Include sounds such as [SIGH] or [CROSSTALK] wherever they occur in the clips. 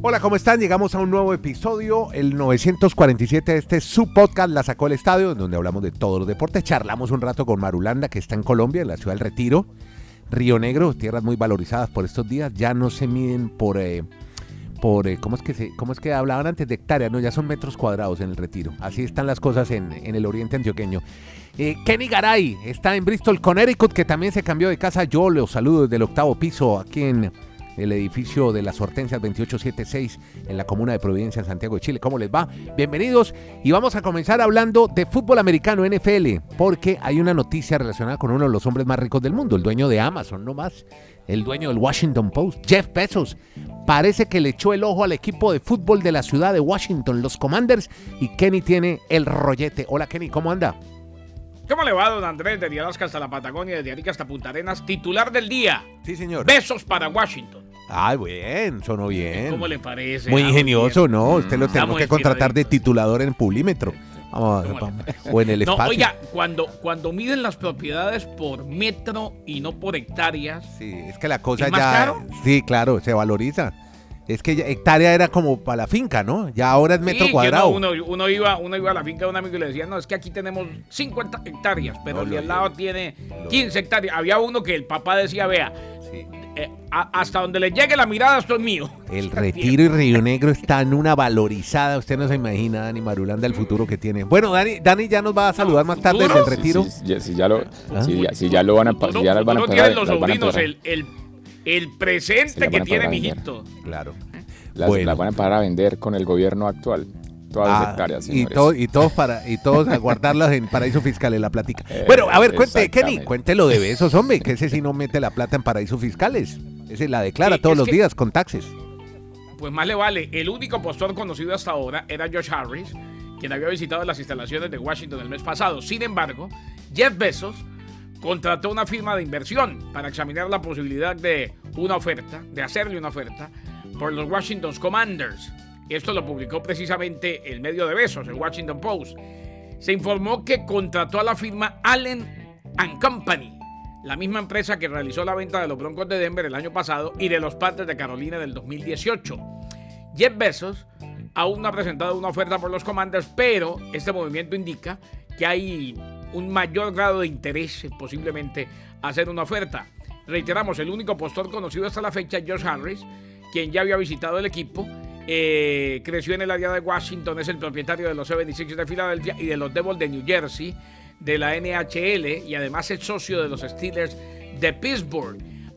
Hola, ¿cómo están? Llegamos a un nuevo episodio, el 947 de este su podcast La Sacó el Estadio, donde hablamos de todos los deportes. Charlamos un rato con Marulanda, que está en Colombia, en la ciudad del Retiro. Río Negro, tierras muy valorizadas por estos días, ya no se miden por... eh, por eh, ¿cómo, es que se, ¿Cómo es que hablaban antes de hectáreas? No, ya son metros cuadrados en el retiro. Así están las cosas en, en el oriente antioqueño. Eh, Kenny Garay está en Bristol, Connecticut, que también se cambió de casa. Yo los saludo desde el octavo piso aquí en el edificio de las Hortensias 2876 en la comuna de Providencia, en Santiago de Chile. ¿Cómo les va? Bienvenidos y vamos a comenzar hablando de fútbol americano NFL, porque hay una noticia relacionada con uno de los hombres más ricos del mundo, el dueño de Amazon, no más, el dueño del Washington Post, Jeff Bezos. Parece que le echó el ojo al equipo de fútbol de la ciudad de Washington, los Commanders, y Kenny tiene el rollete. Hola Kenny, ¿cómo anda? ¿Cómo le va, don Andrés? Desde Alaska hasta la Patagonia, desde Arica hasta Punta Arenas. Titular del día. Sí, señor. Besos para Washington. Ay, bien, sonó bien. ¿Cómo le parece? Muy Ah, ingenioso, bien. ¿no? Usted lo Mm, tenemos que contratar de titulador en Pulímetro. Vamos, ¿Cómo le vamos. O en el No, espacio. oiga, cuando, cuando miden las propiedades por metro y no por hectáreas, Sí, es que la cosa ¿Es más ya. caro? Sí, claro, se valoriza. Es que ya hectárea era como para la finca, ¿no? Ya ahora es metro sí, cuadrado. Uno, uno, uno iba, uno iba a la finca de un amigo y le decía, no, es que aquí tenemos 50 hectáreas, pero No, el de al lado tiene 15 hectáreas. Había uno que el papá decía, vea, Sí. Eh, a- hasta donde le llegue la mirada, esto es mío. El [LAUGHS] Retiro y Río Negro están en una valorizada. Usted no se imagina, Dani Marulanda, el futuro que tiene. Bueno, Dani, Dani ya nos va a saludar más tarde desde el. Retiro. Si, ya lo, ¿Ah? si, ya, lo van a, pa- si Futuro- ya las van a los sobrinos el, el, el Se presente que tiene pagar mi bien. hijito. Claro. las, Bueno. las van a empezar a vender con el gobierno actual. Todas las Ah, hectáreas, y, todo, y todos para y todos a guardarlas en paraíso fiscales la platica. [LAUGHS] Eh, Bueno, a ver, cuente, Kenny, exactamente. cuente lo de besos, hombre, que ese sí no mete la plata en paraísos fiscales. Ese la declara Sí, todos los que- días con taxes. Pues más le vale. El único postor conocido hasta ahora era Josh Harris, quien había visitado las instalaciones de Washington el mes pasado. Sin embargo, Jeff Bezos contrató una firma de inversión para examinar la posibilidad de una oferta, de hacerle una oferta por los Washington Commanders. Esto lo publicó precisamente el medio de Bezos, el Washington Post. Se informó que contrató a la firma Allen Company, la misma empresa que realizó la venta de los Broncos de Denver el año pasado y de los Panthers de Carolina del 2018. Jeff Bezos aún no ha presentado una oferta por los Commanders, pero este movimiento indica que hay un mayor grado de interés en posiblemente hacer una oferta. Reiteramos, el único postor conocido hasta la fecha, Josh Harris, quien ya había visitado el equipo, eh, creció en el área de Washington, es el propietario de los 76 de Filadelfia y de los Devils de New Jersey, de la NHL y además es socio de los Steelers de Pittsburgh.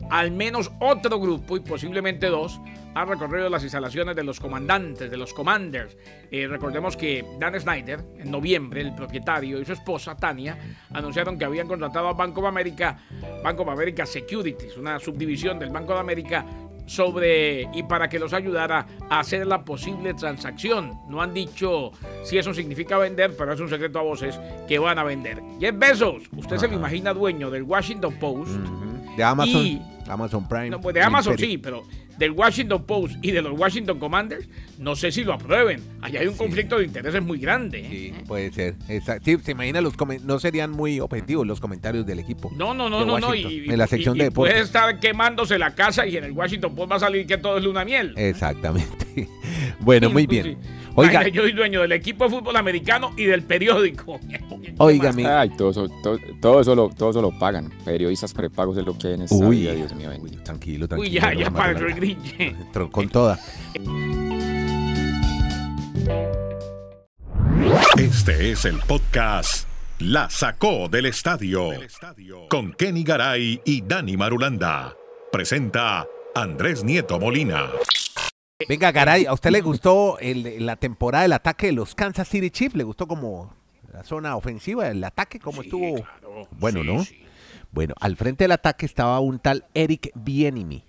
Al menos otro grupo y posiblemente dos ha recorrido las instalaciones de los comandantes, de los commanders. Eh, recordemos que Dan Snyder, en noviembre, el propietario y su esposa Tania anunciaron que habían contratado a Bank of America, Bank of America Securities, una subdivisión del Banco de América sobre y para que los ayudara a hacer la posible transacción. No han dicho si eso significa vender, pero es un secreto a voces que van a vender. Jeff Bezos, usted se lo imagina dueño del Washington Post. De Amazon, Y- Amazon Prime. No, pues de Amazon sí, pero del Washington Post y de los Washington Commanders, no sé si lo aprueben. Allá hay un Sí. conflicto de intereses muy grande. ¿eh? Sí, puede ser. Exacto. Sí, se imagina los no serían muy objetivos los comentarios del equipo. No, no, no, no, no. Y, en la sección y- de y puede deportes. estar quemándose la casa y en el Washington Post va a salir que todo es luna miel. Exactamente. [LAUGHS] Bueno, muy bien. Sí. Oiga, yo soy dueño del equipo de fútbol americano y del periódico. [LAUGHS] oiga, Ay, todo eso, todo, todo eso lo, todo eso lo pagan. Periodistas prepagos es lo que hay en esta Uy, vida, Dios mío. uy, tranquilo, tranquilo. Uy, ya, ya para el [LAUGHS] con toda. Este es el podcast La Sacó del Estadio con Kenny Garay y Dani Marulanda. Presenta Andrés Nieto Molina. Venga, Garay, ¿a usted le gustó el- la temporada del ataque de los Kansas City Chiefs? ¿Le gustó como la zona ofensiva, el ataque, cómo Sí, estuvo? claro, Bueno, sí, ¿no? sí. Bueno, al frente del ataque estaba un tal Eric Bienimi.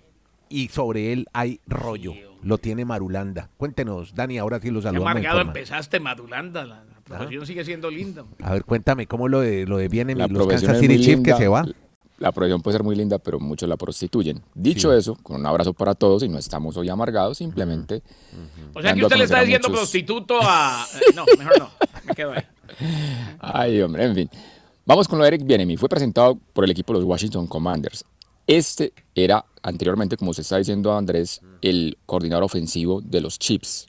Y sobre él hay rollo. Lo tiene Marulanda. Cuéntenos, Dani, ahora sí lo Qué saludamos. amargado empezaste, Madulanda. La, la profesión sigue siendo linda. A ver, cuéntame, ¿cómo lo de, lo de Bienimi los Kansas City Chiefs que se va? La profesión puede ser muy linda, pero muchos la prostituyen. Dicho Sí. eso, con un abrazo para todos y no estamos hoy amargados, simplemente. O sea que usted le está diciendo muchos- prostituto a. [LAUGHS] eh, No, mejor no. Me quedo ahí. Ay, hombre, en fin. Vamos con lo de Eric Bienemi. Fue presentado por el equipo de los Washington Commanders. Este era anteriormente, como se está diciendo Andrés, el coordinador ofensivo de los Chiefs.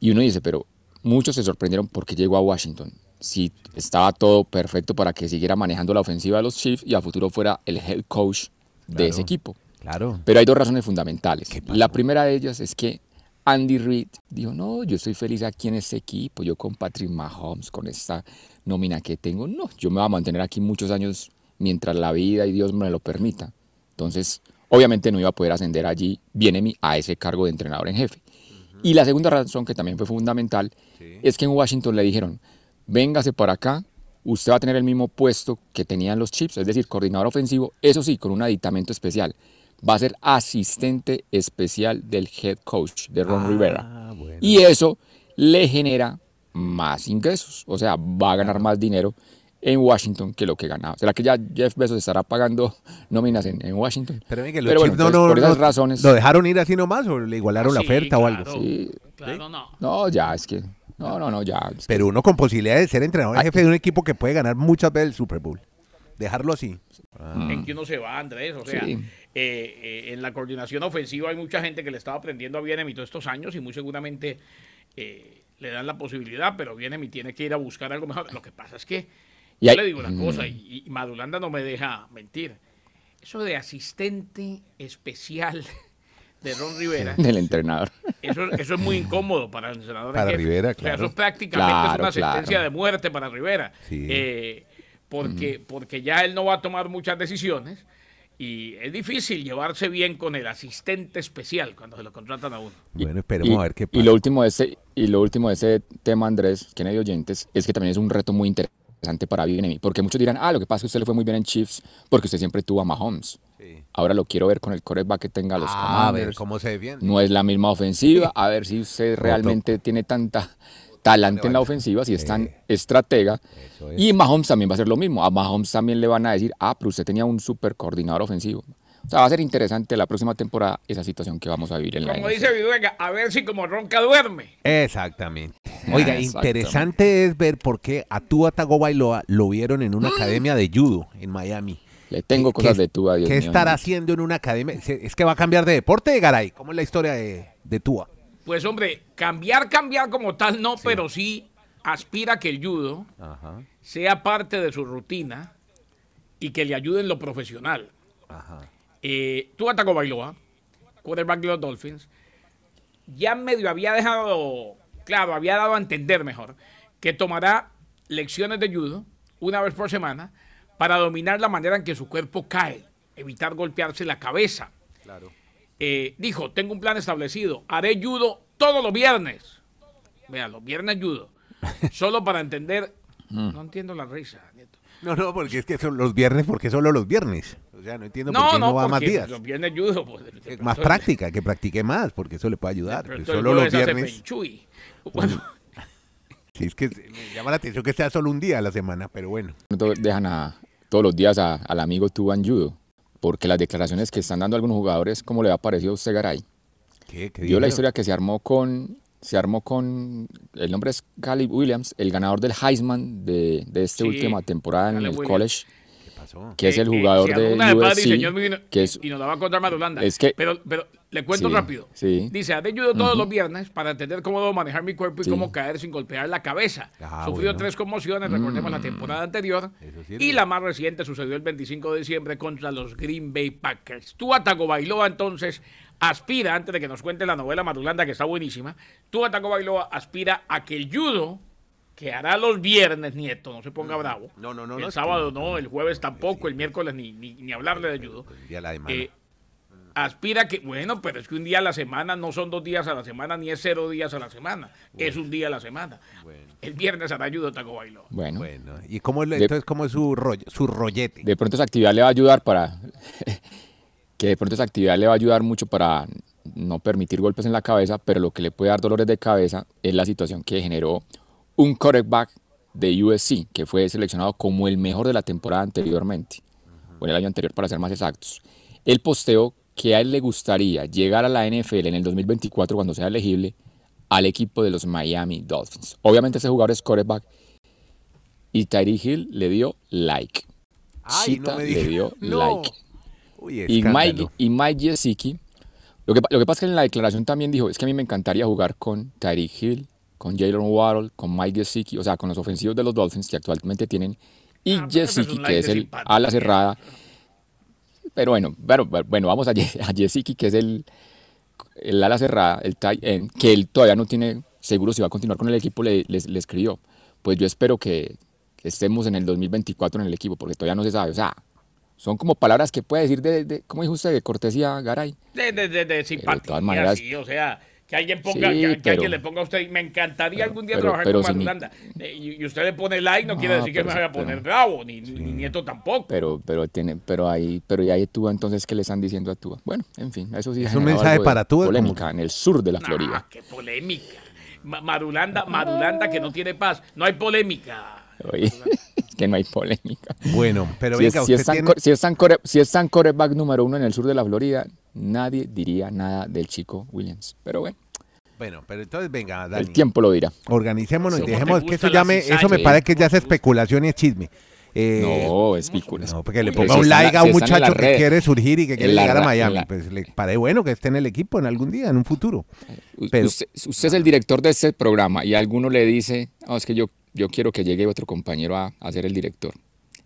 Y uno dice, pero muchos se sorprendieron porque llegó a Washington. Si estaba todo perfecto para que siguiera manejando la ofensiva de los Chiefs y a futuro fuera el head coach de ese equipo. Claro. Pero hay dos razones fundamentales. La primera de ellas es que Andy Reid dijo, no, yo estoy feliz aquí en este equipo, yo con Patrick Mahomes, con esta nómina que tengo, no, yo me voy a mantener aquí muchos años mientras la vida y Dios me lo permita. Entonces, obviamente no iba a poder ascender allí, viene a ese cargo de entrenador en jefe. Y la segunda razón, que también fue fundamental, es que en Washington le dijeron, véngase para acá, usted va a tener el mismo puesto que tenían los Chiefs, es decir, coordinador ofensivo, eso sí, con un aditamento especial. Va a ser asistente especial del head coach de Ron Ah, Rivera. bueno. Y eso le genera más ingresos, o sea, va a ganar más dinero en Washington que lo que ganaba. ¿Será que ya Jeff Bezos estará pagando [LAUGHS] nóminas en, en Washington? Pero, los bueno, no, no, por esas no- razones... ¿Lo dejaron ir así nomás o le igualaron la Sí, oferta o algo? claro. Sí. Claro, no. No, ya, es que... No, no, no, ya. es que- Pero uno con posibilidad de ser entrenador en jefe de un equipo que puede ganar muchas veces el Super Bowl. Dejarlo así. en que uno se va, Andrés. O sea, Sí. eh, eh, en la coordinación ofensiva hay mucha gente que le estaba aprendiendo a Bienemi todos estos años y muy seguramente eh, le dan la posibilidad, pero Bienemi tiene que ir a buscar algo mejor. Lo que pasa es que Y yo hay- le digo una Mm. cosa y, y Madulanda no me deja mentir. Eso de asistente especial [LAUGHS] de Ron Rivera, [LAUGHS] del entrenador. eso, eso es muy incómodo para el senador. en Para jefe. Rivera, O sea, claro. eso es prácticamente es Claro, una sentencia claro. de muerte para Rivera. Sí. Eh, porque, porque ya él no va a tomar muchas decisiones y es difícil llevarse bien con el asistente especial cuando se lo contratan a uno. Bueno, esperemos y, a ver qué y pasa. lo último de ese y lo último de ese tema Andrés que de oyentes es que también es un reto muy interesante para Bienemi porque muchos dirán ah lo que pasa es que usted le fue muy bien en Chiefs porque usted siempre tuvo a Mahomes Sí. ahora lo quiero ver con el quarterback que tenga los Ah, a ver cómo se defiende. no es la misma ofensiva. A ver si usted realmente tiene tanta talante en la ofensiva si es tan estratega. Es. y Mahomes también va a hacer lo mismo. A Mahomes también le van a decir ah pero usted tenía un super coordinador ofensivo o sea va a ser interesante la próxima temporada esa situación que vamos a vivir en la Como dice Viduega, a ver si como ronca duerme. Exactamente. Oiga, Exactamente. interesante es ver por qué a Tua Tagovailoa lo vieron en una academia de judo en Miami. Le tengo ¿Qué- cosas de Tua, Dios ¿Qué mío. estará haciendo en una academia? Es que va a cambiar de deporte, Garay. ¿Cómo es la historia de, de Tua? Pues hombre, cambiar, cambiar como tal no, pero sí aspira a que el judo Ajá, sea parte de su rutina y que le ayude en lo profesional. ajá. Eh, Tua Tagovailoa, quarterback de los Dolphins, ya medio había dejado, claro, había dado a entender mejor, que tomará lecciones de judo una vez por semana para dominar la manera en que su cuerpo cae, evitar golpearse la cabeza. Claro. Eh, dijo, tengo un plan establecido, haré judo todos los viernes. Vean, los viernes judo. [LAUGHS] Solo para entender, no entiendo la risa, Nieto. No, no, porque es que son los viernes, porque solo los viernes. O sea, no entiendo por qué no, no, va más días. los viernes judo. Pues, Más práctica, que practique más, porque eso le puede ayudar. pero solo los viernes. [LAUGHS] Bueno, Sí, es que me llama la atención que sea solo un día a la semana, pero bueno. Dejan a, todos los días a- al amigo Tuban Judo. Porque las declaraciones que están dando algunos jugadores, ¿cómo le ha parecido a usted, Garay? ¿Qué, qué Vio la historia que se armó con. Se armó con. El nombre es Caleb Williams, el ganador del Heisman de, de esta Sí, última temporada en Caleb el Williams. college, ¿Qué pasó? que es el Eh, eh, jugador se armó de padre y USC, señor mío, y- que es y nos la va a contar Madulanda. Es que- pero, pero le cuento Sí, rápido. sí. Dice, haré judo todos los viernes para entender cómo debo manejar mi cuerpo y Sí. cómo caer sin golpear la cabeza. Ah, Sufrió bueno. tres conmociones, recordemos la temporada anterior. Y la más reciente sucedió el 25 de diciembre contra los Green Bay Packers. Tua Tagovailoa entonces aspira, antes de que nos cuente la novela Madulanda que está buenísima, Tua Tagovailoa aspira a que el judo que hará los viernes, nieto, no se ponga bravo. No, no, no, El no, sábado no, el jueves tampoco, el miércoles ni, ni, ni hablarle de judo. El día de la semana. Eh, aspira que, bueno, pero es que un día a la semana no son dos días a la semana ni es cero días a la semana, es un día a la semana. El viernes hará judo Taco Bailo. Bueno, Bueno, ¿y cómo es, entonces cómo es su, rollo, su rollete? de pronto esa actividad le va a ayudar para. [LAUGHS] que de pronto esa actividad le va a ayudar mucho para no permitir golpes en la cabeza, pero lo que le puede dar dolores de cabeza es la situación que generó un quarterback de USC, que fue seleccionado como el mejor de la temporada anteriormente, o en el año anterior para ser más exactos. Él posteó que a él le gustaría llegar a la NFL en el 2024 cuando sea elegible al equipo de los Miami Dolphins. Obviamente ese jugador es quarterback y Tyree Hill le dio like. Ay, no Chita me le dio [LAUGHS] No. like. Uy, Y Mike, y Mike Gesicki, lo que, lo que pasa es que en la declaración también dijo, es que a mí me encantaría jugar con Tyreek Hill, con Jalen Waddle, con Mike Gesicki, o sea, con los ofensivos de los Dolphins que actualmente tienen, y Ah, pero es que es el ala cerrada. Pero bueno, bueno, bueno vamos a, a Gesicki, que es el, el ala cerrada, el tight end, que él todavía no tiene seguro si va a continuar con el equipo, le, le- le escribió. Pues yo espero que estemos en el 2024 en el equipo, porque todavía no se sabe. O sea, son como palabras que puede decir de, de ¿cómo dijo usted? De cortesía, Garay. De, de, de, de simpatía, todas maneras- sí, o sea, que alguien ponga, Sí, que, que pero- alguien le ponga a usted, me encantaría pero- algún día pero- trabajar pero con si ni- Marulanda. Eh, y, y usted le pone like, no, quiere No, decir que me vaya a sí, poner bravo, ni, ni Nieto tampoco. Pero, pero tiene, pero ahí, pero y ahí Tua, entonces, ¿qué le están diciendo a Tua? Bueno, en fin, eso sí. Es un mensaje para Tua, Polémica como- en el sur de la Nah, Florida. qué polémica. Ma- Marulanda, Marulanda que no tiene paz. No hay polémica. Oye, que no hay polémica. Bueno, pero si, venga, es, si, usted es tiene... si es tan core- si es tan coreback número uno en el sur de la Florida, nadie diría nada del chico Williams. Pero bueno, Bueno, pero entonces venga, Dani. el tiempo lo dirá. Organicémonos y ¿Cómo te dejemos que eso gustan ya las me, eso me parece que ya es especulación y es chisme. Eh, No, es. No, porque le ponga si un like la- a un si muchacho que quiere surgir y que quiere la llegar a Miami. la- Pues le parece bueno que esté en el equipo en algún día, en un futuro. Pero- usted, usted es el director de este programa y alguno le dice, "Ah, es que yo, yo quiero que llegue otro compañero a, a ser el director.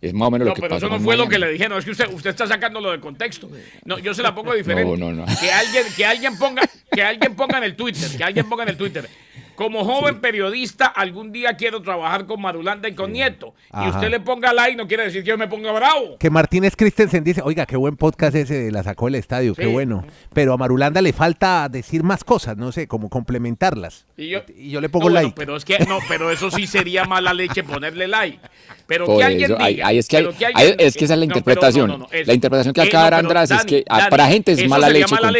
Es más o menos No, lo que pero pasó eso no fue lo que le dijeron. Es que usted, usted está sacándolo de contexto. No, yo se la pongo diferente. No, no, no. Que alguien, que alguien ponga, que alguien ponga en el Twitter, que alguien ponga en el Twitter. Como joven periodista, algún día quiero trabajar con Marulanda y con Nieto. Y usted le ponga like, no quiere decir que yo me ponga bravo. Que Martínez Christensen dice, oiga, qué buen podcast ese, la sacó del estadio, qué bueno. Pero a Marulanda le falta decir más cosas, no sé, como complementarlas. Y yo, Y yo le pongo No, bueno, like. pero es que no, pero eso sí sería mala leche ponerle like. Pero Por que alguien eso, diga, ahí es que hay- alguien- es que esa es la interpretación. no, no, no, es- La interpretación que eh, acaba de András es que, Dani, para gente es mala leche mala.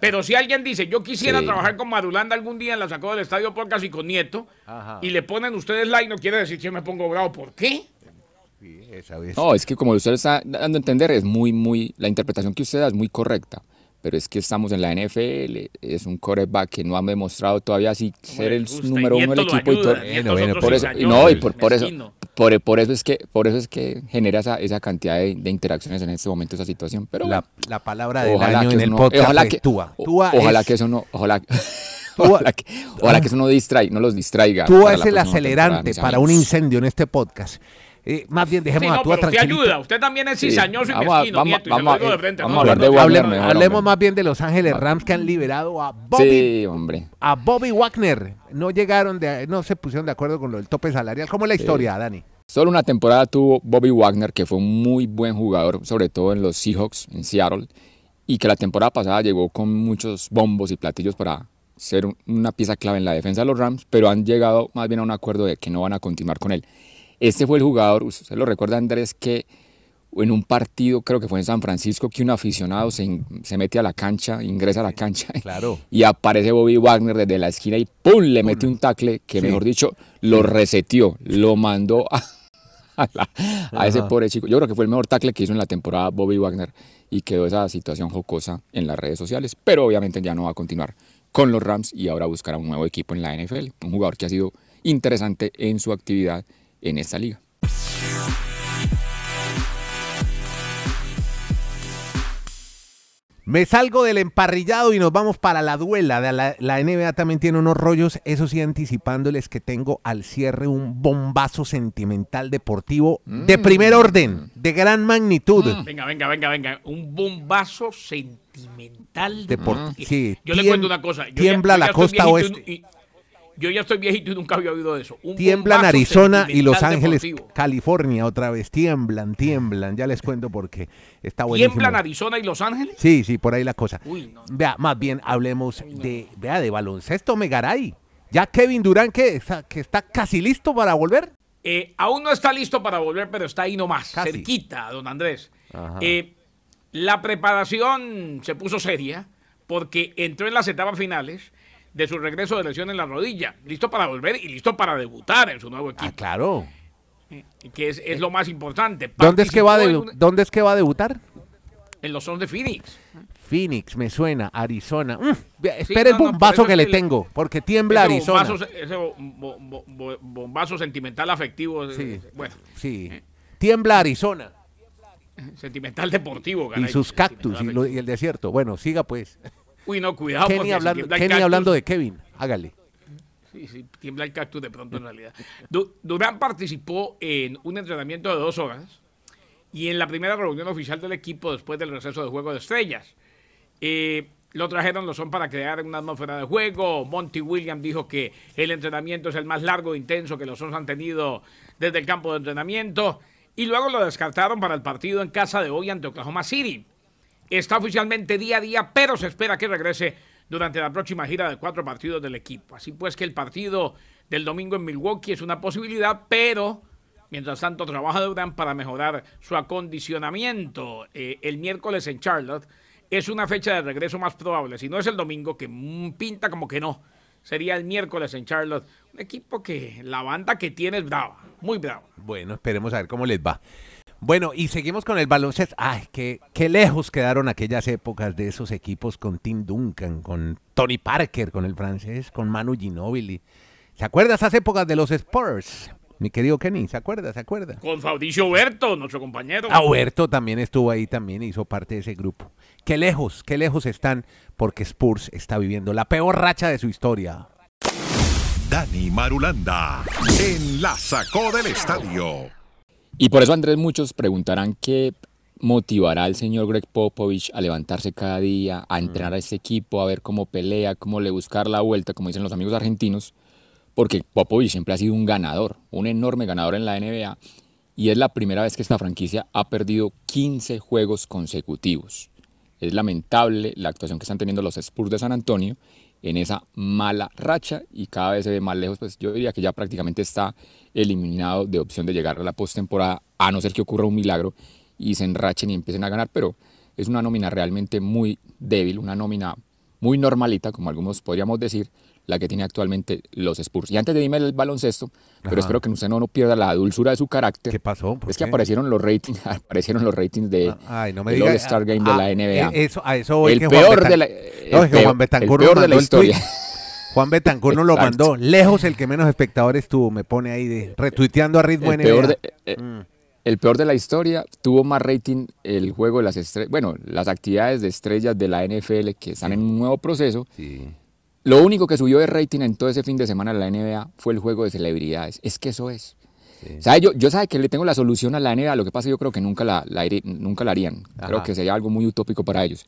Pero si alguien dice, yo quisiera Sí. trabajar con Marulanda algún día en la sacó del estadio podcast y con Nieto, Ajá. y le ponen ustedes like, no quiere decir que yo me pongo bravo. ¿Por qué? Sí, esa vez. No, es que como usted está dando a entender, es muy, muy, la interpretación que usted da es muy correcta. Pero es que estamos en la NFL, es un quarterback que no ha demostrado todavía así ser el número uno del equipo y todo. Bueno, Por eso, no, y por, por eso, por, por eso es que, por eso es que genera esa, esa cantidad de, de interacciones en este momento, esa situación. Pero la, la palabra del ojalá año que en el no- podcast ojalá es que, Tua. o- Tua ojalá es, que eso no, ojalá, [LAUGHS] Tua- ojalá que, eso no distraiga, no los distraiga. Tua para es la el temporada, acelerante para un incendio en este podcast. Eh, más bien, Sí, dejemos no, a Tua pero usted tranquilito. ayuda. Usted también es Sí. cizañoso y Vamos a- mezquino, vamos- Nieto, y se vamos lo a- digo de frente. vamos a hablar de Wagner Hablemos, mejor, hablemos hombre. más bien de Los Ángeles Rams que han liberado a Bobby, Sí, hombre. a Bobby Wagner. No llegaron, de, no se pusieron de acuerdo con lo del tope salarial. ¿Cómo es la historia, Dani? Solo una temporada tuvo Bobby Wagner, que fue un muy buen jugador, sobre todo en los Seahawks, en Seattle, y que la temporada pasada llegó con muchos bombos y platillos para ser un- una pieza clave en la defensa de los Rams, pero han llegado más bien a un acuerdo de que no van a continuar con él. Este fue el jugador, usted lo recuerda Andrés, que en un partido, creo que fue en San Francisco, que un aficionado se, se mete a la cancha, ingresa a la cancha [LAUGHS] Claro. y aparece Bobby Wagner desde la esquina y ¡pum! le mete un tackle que, Sí. mejor dicho, lo reseteó, lo mandó a, [LAUGHS] a, la- a ese pobre chico. Yo creo que fue el mejor tackle que hizo en la temporada Bobby Wagner y quedó esa situación jocosa en las redes sociales, pero obviamente ya no va a continuar con los Rams y ahora buscará un nuevo equipo en la NFL, un jugador que ha sido interesante en su actividad en esta liga. Me salgo del emparrillado y nos vamos para la duela. De La, la NBA también tiene unos rollos, eso sí, anticipándoles que tengo al cierre un bombazo sentimental deportivo de primer orden, de gran magnitud. Venga, venga, venga, venga. Un bombazo sentimental. de Depor- por- sí, yo le cuento una cosa. yo ya- tiembla ya la costa oeste. y- yo ya estoy viejito y nunca había oído de eso. Un Tiemblan Arizona y Los Ángeles, deportivo. California otra vez. Tiemblan, tiemblan. Ya les cuento porque está buenísimo. ¿Tiemblan Arizona y Los Ángeles? Sí, sí, por ahí la cosa. Uy, no. Vea, más bien hablemos de, vea, de baloncesto Megaray. Ya Kevin Durán que está, que está casi listo para volver. Eh, aún no está listo para volver, pero está ahí nomás, Casi. cerquita, don Andrés. Eh, la preparación se puso seria porque entró en las etapas finales de su regreso de lesión en la rodilla, listo para volver y listo para debutar en su nuevo Ah, equipo, claro. que es, es lo más importante. ¿Dónde es que va un- ¿Dónde es que va a debutar? en los Sons de Phoenix. Phoenix, me suena, Arizona. Mm, vea, espere el no, bombazo que le tengo, porque tiembla Ese Arizona. bombazo, ese bo- bo- bo- bo- bombazo sentimental afectivo. eh, Sí. Bueno, Sí. Tiembla Arizona. Sentimental deportivo, y sus cactus y, lo- y el desierto. Bueno, siga pues. Uy, no, cuidado. Kenny, hablando, Kenny cactus- hablando de Kevin, hágale. Sí, sí, tiembla el cactus de pronto en realidad. Du- Durán participó en un entrenamiento de dos horas y en la primera reunión oficial del equipo después del receso de Juego de Estrellas. Eh, lo trajeron los son para crear una atmósfera de juego. Monty Williams dijo que el entrenamiento es el más largo e intenso que los Sons han tenido desde el campo de entrenamiento. Y luego lo descartaron para el partido en casa de hoy ante Oklahoma City. Está oficialmente día a día, pero se espera que regrese durante la próxima gira de cuatro partidos del equipo. Así pues que el partido del domingo en Milwaukee es una posibilidad, pero mientras tanto trabaja Durán para mejorar su acondicionamiento. Eh, el miércoles en Charlotte es una fecha de regreso más probable. Si no es el domingo, que mm, pinta como que no. Sería el miércoles en Charlotte. Un equipo que la banda que tiene es brava, muy brava. Bueno, esperemos a ver cómo les va. Bueno, y seguimos con el baloncesto. Ay, qué, qué lejos quedaron aquellas épocas de esos equipos con Tim Duncan, con Tony Parker, con el francés, con Manu Ginóbili. ¿Se acuerda esas épocas de los Spurs? Mi querido Kenny, ¿se acuerda? ¿Se acuerda? Con Fabricio Berto, nuestro compañero. Ah, Huerto también estuvo ahí, también hizo parte de ese grupo. Qué lejos, qué lejos están, porque Spurs está viviendo la peor racha de su historia. Dani Marulanda en la sacó del estadio. Y por eso, Andrés, muchos preguntarán qué motivará al señor Greg Popovich a levantarse cada día, a entrenar a este equipo, a ver cómo pelea, cómo le buscar la vuelta, como dicen los amigos argentinos, porque Popovich siempre ha sido un ganador, un enorme ganador en la NBA, y es la primera vez que esta franquicia ha perdido 15 juegos consecutivos. Es lamentable la actuación que están teniendo los Spurs de San Antonio en esa mala racha y cada vez se ve más lejos, pues yo diría que ya prácticamente está eliminado de opción de llegar a la postemporada, a no ser que ocurra un milagro y se enrachen y empiecen a ganar, pero es una nómina realmente muy débil, una nómina muy normalita, como algunos podríamos decir, la que tiene actualmente los Spurs. Y antes de irme el baloncesto, pero espero que usted no, no pierda la dulzura de su carácter. ¿Qué pasó? ¿Por Es que aparecieron los ratings, [LAUGHS] aparecieron los ratings de Ay, no me del diga. All-Star Game ah, de la NBA. eh, Eso, a eso voy el que Juan peor de la, No, es que peor- Juan Betancur el peor de la historia. Juan Betancur nos lo mandó. Lejos el que menos espectadores tuvo. Me pone ahí de retuiteando a ritmo el peor, de, eh, Mm. el peor de la historia tuvo más rating el juego de las estrellas, bueno, las actividades de estrellas de la NFL que están en un nuevo proceso. Sí. Lo único que subió de rating en todo ese fin de semana de la NBA fue el juego de celebridades. Es que eso es. ¿Sabe? Yo, yo sabe que le tengo la solución a la NBA, lo que pasa yo creo que nunca la, la nunca la harían. Creo que sería algo muy utópico para ellos.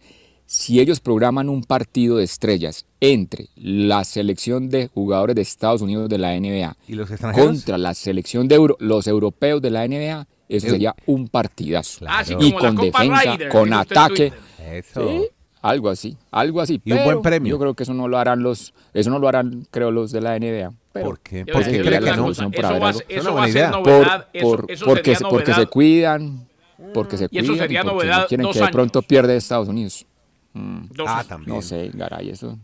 Si ellos programan un partido de estrellas entre la selección de jugadores de Estados Unidos de la NBA ¿Y los extranjeros? contra la selección de euro- los europeos de la NBA, eso sería un partidazo. Claro. Así Y con defensa, con ataque. Eso. Sí, algo así, algo así. Y un buen premio. Yo creo que eso no lo harán los, eso no lo harán, creo, los de la NBA. Pero ¿Por qué? ¿Por qué cree que no? Eso va eso una va a buena ser por, novedad. eso- por- eso porque, se, porque se novedad. cuidan, porque se Y eso cuidan, sería porque novedad no quieren dos que de pronto pierde Estados Unidos. Dos Ah, también. No sé, garay, eso.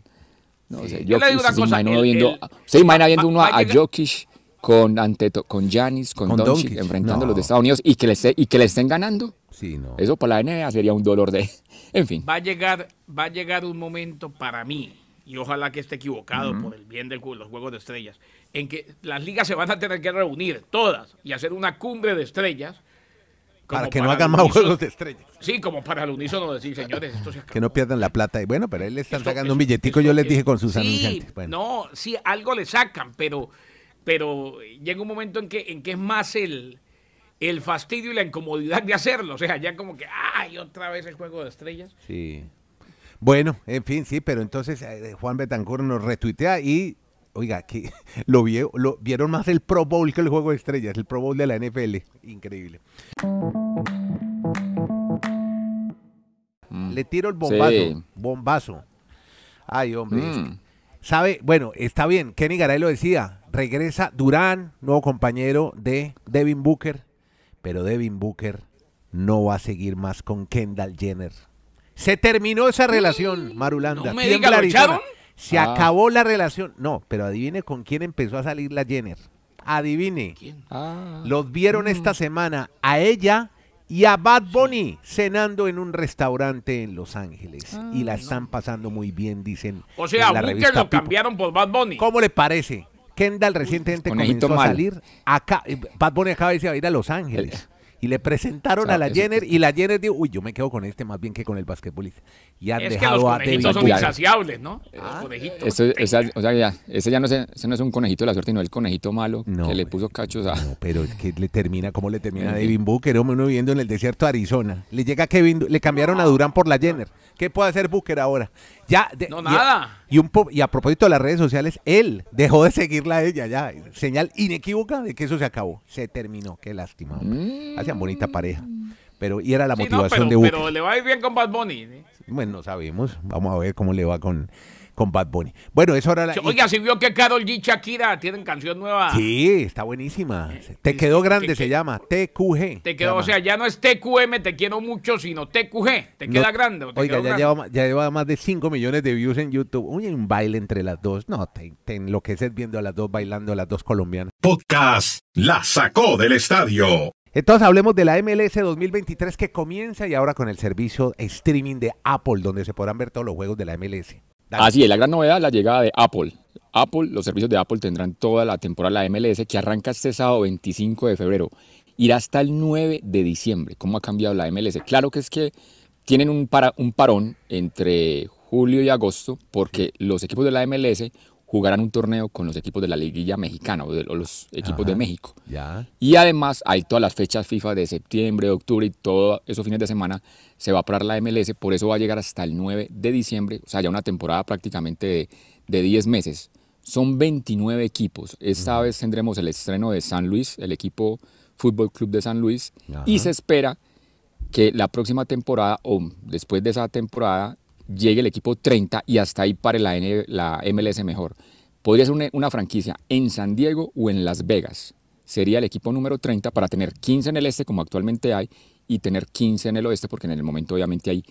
No Sí. sé. Yo Yo, le digo una se cosa, imagina el- viendo, el- se imagina viendo va- uno va a, a Jokic con Anteto, con Giannis, con, Con Doncic, Doncic. enfrentando a los de Estados Unidos y que, le esté- y que le estén ganando. Sí, no. Eso para la NBA sería un dolor de... [LAUGHS] En fin. Va a llegar, va a llegar un momento para mí, y ojalá que esté equivocado por el bien de los Juegos de Estrellas, en que las ligas se van a tener que reunir todas y hacer una cumbre de estrellas. Para que no hagan más juegos de estrellas. Sí, como para el unísono decir, señores, esto se acabó. Que no pierdan la plata. Y bueno, pero ahí le están Esto- sacando esto- un billetico, esto- yo les dije con sus sí, anunciantes. Bueno, No, sí, algo le sacan, pero, pero llega un momento en que, en que es más el, el fastidio y la incomodidad de hacerlo. O sea, ya como que, ay, otra vez el juego de estrellas. sí. Bueno, en fin, sí, pero entonces eh, Juan Betancur nos retuitea y, oiga, que [LAUGHS] lo, vio, lo vieron más el Pro Bowl que el juego de estrellas, el Pro Bowl de la NFL. Increíble. Le tiro el bombazo. Sí. Bombazo. Ay, hombre. es que- Mm. Sabe, bueno, está bien. Kenny Garay lo decía. Regresa Durán, nuevo compañero de Devin Booker. Pero Devin Booker no va a seguir más con Kendall Jenner. Se terminó esa relación, Marulanda. no me diga, ¿lo echaron? Se Ah. acabó la relación. No, pero adivine con quién empezó a salir la Jenner. Adivine. Ah. Los vieron Mm. esta semana a ella y a Bad Bunny cenando en un restaurante en Los Ángeles. y la están pasando muy bien, dicen. O sea, la Booker revista lo cambiaron por Bad Bunny. ¿Cómo le parece? Kendall recientemente Conejito comenzó a salir. Acá, eh, Bad Bunny acaba de irse a ir a Los Ángeles. Y le presentaron O sea, a la Jenner y la Jenner dijo, uy, yo me quedo con este más bien que con el basquetbolista. Y han Es que los dejado a David conejitos son insaciables, ¿no? Los Ah, conejitos. O, sea, o sea, ya, ese ya no, se- ese no es un conejito de la suerte, sino el conejito malo No, que le puso cachos a... No, pero es que le termina, ¿cómo le termina a. Devin Booker? Hombre, uno viviendo en el desierto de Arizona. Le llega Kevin, le cambiaron a Durán por la Jenner. ¿Qué puede hacer Booker ahora? Ya, de- No, nada. Y, un po- y a propósito de las redes sociales, él dejó de seguirla a ella ya. Señal inequívoca de que eso se acabó. Se terminó. Qué lástima. hombre. Hacían bonita pareja. Pero, y era la Sí, no, motivación pero, de pero le va a ir bien con Bad Bunny. ¿sí? Bueno, no sabemos. Vamos a ver cómo le va con, con Bad Bunny. Bueno, eso ahora... la- Oiga, si vio que Carol G y Shakira tienen canción nueva. Sí, está buenísima. Te sí, quedó sí, grande, que- se que- llama TQG. Te se quedó, o sea, ya no es TQM, te quiero mucho, sino TQG. Te No- queda grande. o te Oiga, ya grande. lleva, ya lleva más de 5 millones de views en YouTube. Uy, un baile entre las dos. No, te, te enloqueces viendo a las dos bailando, a las dos colombianas. Podcast La sacó del estadio. Entonces hablemos de la MLS 2023 que comienza y ahora con el servicio streaming de Apple, donde se podrán ver todos los juegos de la MLS. Así es, la gran novedad la llegada de Apple. Apple, los servicios de Apple tendrán toda la temporada de la MLS que arranca este sábado 25 de febrero. Irá hasta el 9 de diciembre. ¿Cómo ha cambiado la MLS? Claro que es que tienen un parón entre julio y agosto porque los equipos de la MLS jugarán un torneo con los equipos de la liguilla mexicana o, de, o los equipos de. México. Ya. Y además hay todas las fechas FIFA de septiembre, de octubre y todos esos fines de semana se va a parar la MLS, por eso va a llegar hasta el 9 de diciembre, o sea, ya una temporada prácticamente de, de 10 meses. Son 29 equipos. Esta vez tendremos el estreno de San Luis, el equipo Fútbol Club de San Luis, y se espera que la próxima temporada o después de esa temporada llegue el equipo 30 y hasta ahí pare la, N- la MLS mejor. Podría ser una, una franquicia en San Diego o en Las Vegas. Sería el equipo número 30 para tener 15 en el este como actualmente hay y tener 15 en el oeste porque en el momento obviamente hay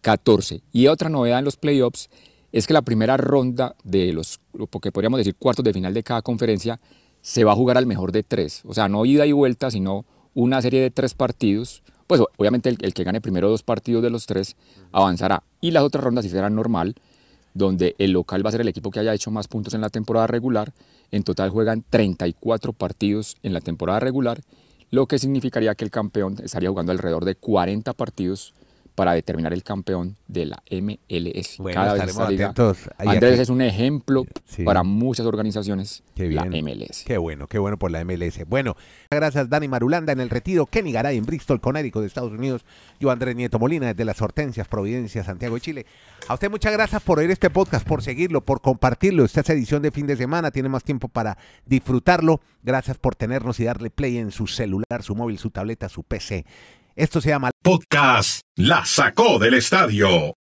14. Y otra novedad en los playoffs es que la primera ronda de los, porque podríamos decir cuartos de final de cada conferencia, se va a jugar al mejor de tres. O sea, no ida y vuelta, sino una serie de tres partidos. Pues obviamente el, que gane primero dos partidos de los tres avanzará. Y las otras rondas sí serán normal, donde el local va a ser el equipo que haya hecho más puntos en la temporada regular. En total juegan 34 partidos en la temporada regular, lo que significaría que el campeón estaría jugando alrededor de 40 partidos para determinar el campeón de la MLS. Bueno, Cada vez estaremos esta liga- atentos. Ahí Andrés aquí. es un ejemplo Sí. para muchas organizaciones, Qué la. MLS. Qué bueno, qué bueno por la MLS. Bueno, gracias Dani Marulanda en el retiro, Kenny Garay en Bristol, Connecticut de Estados Unidos, yo Andrés Nieto Molina desde las Hortensias, Providencia, Santiago de Chile. A usted muchas gracias por oír este podcast, por seguirlo, por compartirlo. Esta es edición de fin de semana, tiene más tiempo para disfrutarlo. Gracias por tenernos y darle play en su celular, su móvil, su tableta, su PC. Esto se llama Podcast La sacó del estadio.